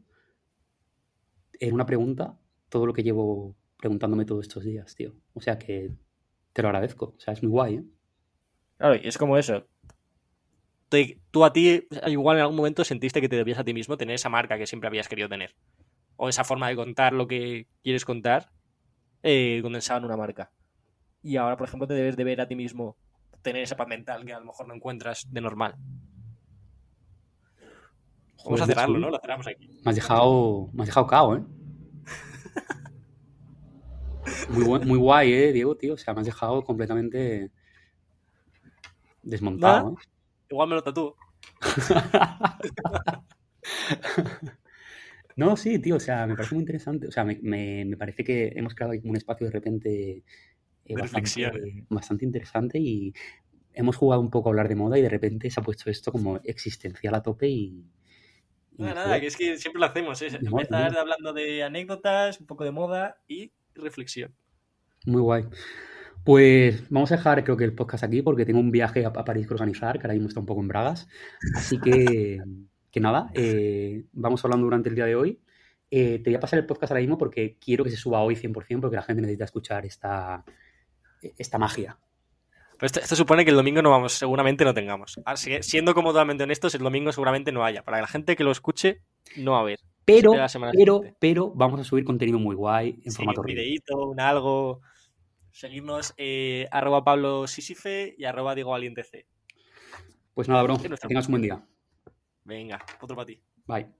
en una pregunta todo lo que llevo preguntándome todos estos días, tío. O sea que te lo agradezco. O sea, es muy guay, ¿eh? Claro, y es como eso. tú a ti, igual en algún momento sentiste que te debías a ti mismo tener esa marca que siempre habías querido tener o esa forma de contar lo que quieres contar eh, condensado en una marca. Y ahora, por ejemplo, te debes de ver a ti mismo tener esa paz mental que a lo mejor no encuentras de normal. Vamos a cerrarlo, ¿no? Lo cerramos aquí. Me has dejado, me has dejado cao, ¿eh? Muy, muy guay, ¿eh, Diego, tío? O sea, me has dejado completamente desmontado. ¿eh? Igual me lo tatúo. No, sí, tío, o sea, me parece muy interesante. O sea, me, me, parece que hemos creado un espacio de repente eh, bastante, bastante, interesante y hemos jugado un poco a hablar de moda y de repente se ha puesto esto como existencial a tope y... nada, nada, que es que siempre lo hacemos, es empezar hablando de anécdotas, un poco de moda y reflexión. Muy guay. Pues vamos a dejar, creo que el podcast aquí porque tengo un viaje a, a París que organizar, que ahora mismo está un poco en Bragas. Así que que nada, eh, vamos hablando durante el día de hoy. Eh, te voy a pasar el podcast ahora mismo porque quiero que se suba hoy 100% porque la gente necesita escuchar esta, esta magia. Pues esto, supone que el domingo no vamos, seguramente no tengamos. siendo como totalmente honestos, el domingo seguramente no haya. Para la gente que lo escuche, no va a haber. Pero, pero, pero vamos a subir contenido muy guay en formato Un videíto, un algo. Seguirnos eh, arroba Pablo Sisife y arroba Diego Valiente C. Pues nada, bro. Que tengas un buen día. Venga, otro para ti. Bye.